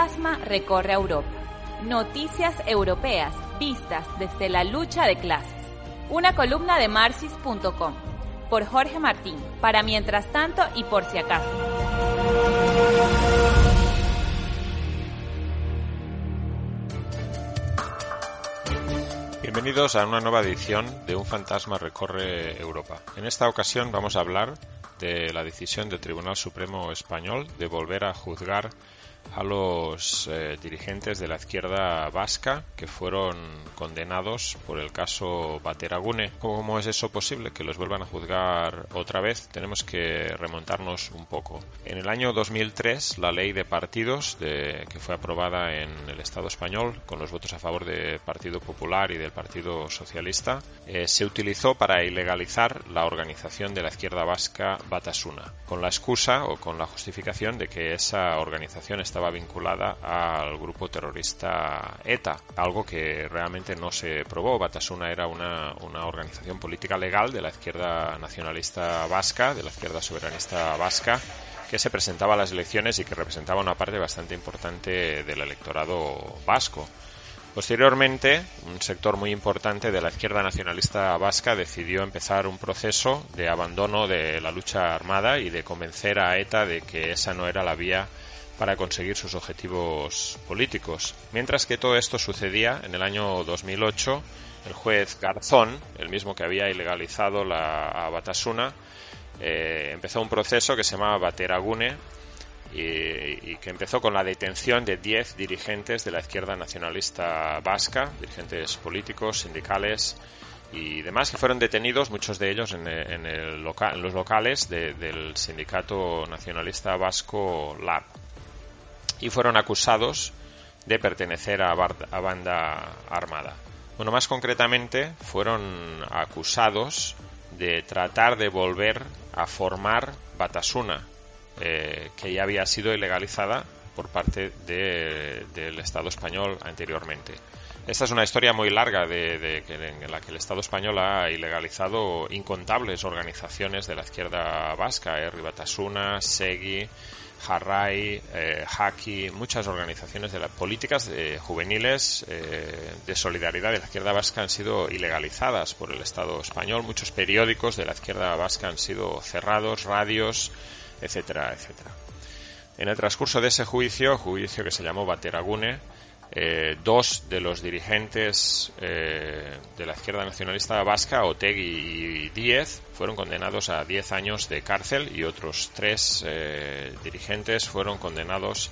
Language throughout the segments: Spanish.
fantasma recorre Europa. Noticias europeas vistas desde la lucha de clases. Una columna de marxis.com por Jorge Martín, para mientras tanto y por si acaso. Bienvenidos a una nueva edición de Un fantasma recorre Europa. En esta ocasión vamos a hablar de la decisión del Tribunal Supremo Español de volver a juzgar a los eh, dirigentes de la izquierda vasca que fueron condenados por el caso Bateragune. ¿Cómo es eso posible? Que los vuelvan a juzgar otra vez. Tenemos que remontarnos un poco. En el año 2003, la ley de partidos que fue aprobada en el Estado español con los votos a favor del Partido Popular y del Partido Socialista eh, se utilizó para ilegalizar la organización de la izquierda vasca Batasuna, con la excusa o con la justificación de que esa organización estaba vinculada al grupo terrorista ETA, algo que realmente no se probó. Batasuna era una, una, organización política legal de la izquierda nacionalista vasca, de la izquierda soberanista vasca, que se presentaba a las elecciones y que representaba una parte bastante importante del electorado vasco. Posteriormente, un sector muy importante de la izquierda nacionalista vasca decidió empezar un proceso de abandono de la lucha armada y de convencer a ETA de que esa no era la vía para conseguir sus objetivos políticos. Mientras que todo esto sucedía en el año 2008, el juez Garzón, el mismo que había ilegalizado la Batasuna, eh, empezó un proceso que se llamaba Bateragune y, que empezó con la detención de 10 dirigentes de la izquierda nacionalista vasca, dirigentes políticos, sindicales y demás, que fueron detenidos, muchos de ellos en, en, el local, los locales de, del sindicato nacionalista vasco LAB y fueron acusados de pertenecer a, a, banda armada. Bueno, más concretamente, fueron acusados de tratar de volver a formar Batasuna, eh, que ya había sido ilegalizada por parte de, del Estado español anteriormente. Esta es una historia muy larga de, en la que el Estado español ha ilegalizado incontables organizaciones de la izquierda vasca, eh, Ribatasuna, Segui, Harrai, eh, Haki, muchas organizaciones de las políticas eh, juveniles eh, de solidaridad de la izquierda vasca han sido ilegalizadas por el Estado español. Muchos periódicos de la izquierda vasca han sido cerrados, radios, etcétera, etcétera. En el transcurso de ese juicio, juicio que se llamó Bateragune, eh, dos de los dirigentes eh, de la izquierda nacionalista vasca, Otegui y Díez, fueron condenados a 10 años de cárcel y otros tres eh, dirigentes fueron condenados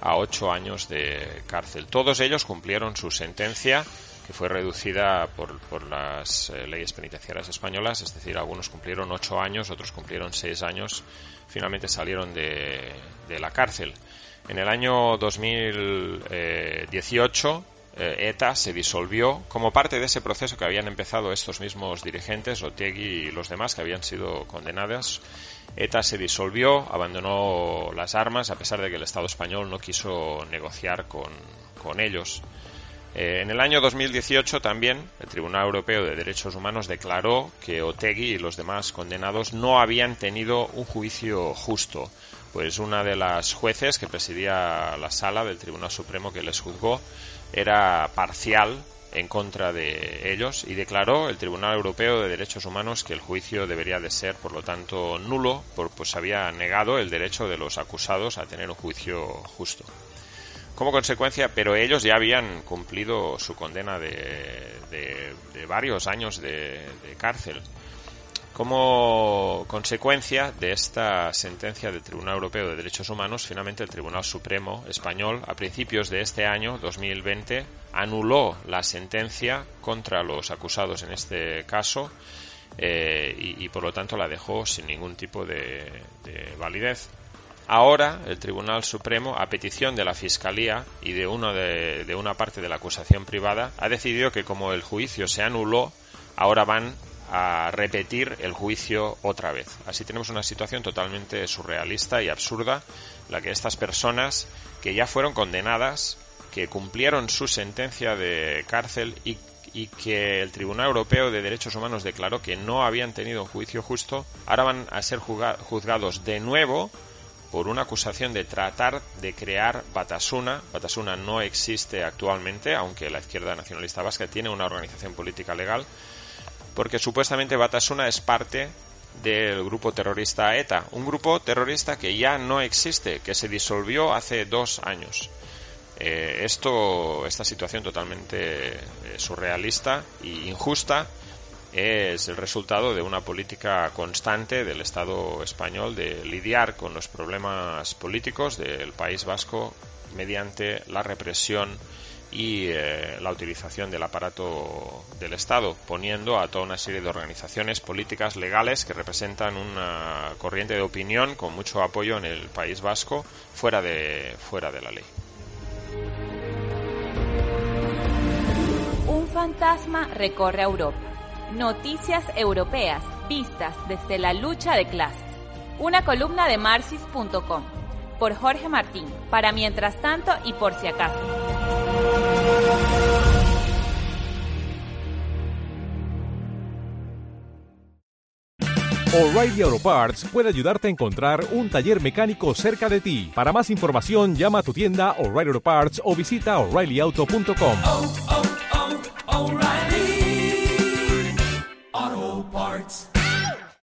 a 8 años de cárcel. Todos ellos cumplieron su sentencia que fue reducida por, por las eh, leyes penitenciarias españolas, es decir, algunos cumplieron 8 años, otros cumplieron 6 años, finalmente salieron de, de la cárcel. En el año 2018, eh, ETA se disolvió como parte de ese proceso que habían empezado estos mismos dirigentes, Otegui y los demás que habían sido condenados. ETA se disolvió, abandonó las armas, a pesar de que el Estado español no quiso negociar con, con ellos. Eh, en el año 2018 también el Tribunal Europeo de Derechos Humanos declaró que Otegui y los demás condenados no habían tenido un juicio justo, pues una de las jueces que presidía la sala del Tribunal Supremo que les juzgó era parcial en contra de ellos y declaró el Tribunal Europeo de Derechos Humanos que el juicio debería de ser, por lo tanto, nulo, pues había negado el derecho de los acusados a tener un juicio justo como consecuencia, pero ellos ya habían cumplido su condena de, de, varios años de, cárcel. Como consecuencia de esta sentencia del Tribunal Europeo de Derechos Humanos, finalmente el Tribunal Supremo español, a principios de este año, 2020, anuló la sentencia contra los acusados en este caso y, por lo tanto la dejó sin ningún tipo de validez. Ahora, el Tribunal Supremo, a petición de la Fiscalía y de, uno de, una parte de la acusación privada, ha decidido que como el juicio se anuló, ahora van a repetir el juicio otra vez. Así tenemos una situación totalmente surrealista y absurda, la que estas personas que ya fueron condenadas, que cumplieron su sentencia de cárcel y, que el Tribunal Europeo de Derechos Humanos declaró que no habían tenido un juicio justo, ahora van a ser juzgados de nuevo por una acusación de tratar de crear Batasuna. Batasuna no existe actualmente, aunque la izquierda nacionalista vasca tiene una organización política legal, porque supuestamente Batasuna es parte del grupo terrorista ETA, un grupo terrorista que ya no existe, que se disolvió hace dos años. Eh, esto, esta situación totalmente eh, surrealista e injusta es el resultado de una política constante del Estado español de lidiar con los problemas políticos del País Vasco mediante la represión y eh, la utilización del aparato del Estado, poniendo a toda una serie de organizaciones políticas legales que representan una corriente de opinión con mucho apoyo en el País Vasco fuera de, fuera de la ley. Un fantasma recorre Europa Noticias Europeas, vistas desde la lucha de clases. Una columna de marxis.com, por Jorge Martín, para mientras tanto y por si acaso. O'Reilly Auto Parts puede ayudarte a encontrar un taller mecánico cerca de ti. Para más información, llama a tu tienda O'Reilly Auto Parts o visita oreillyauto.com. parts.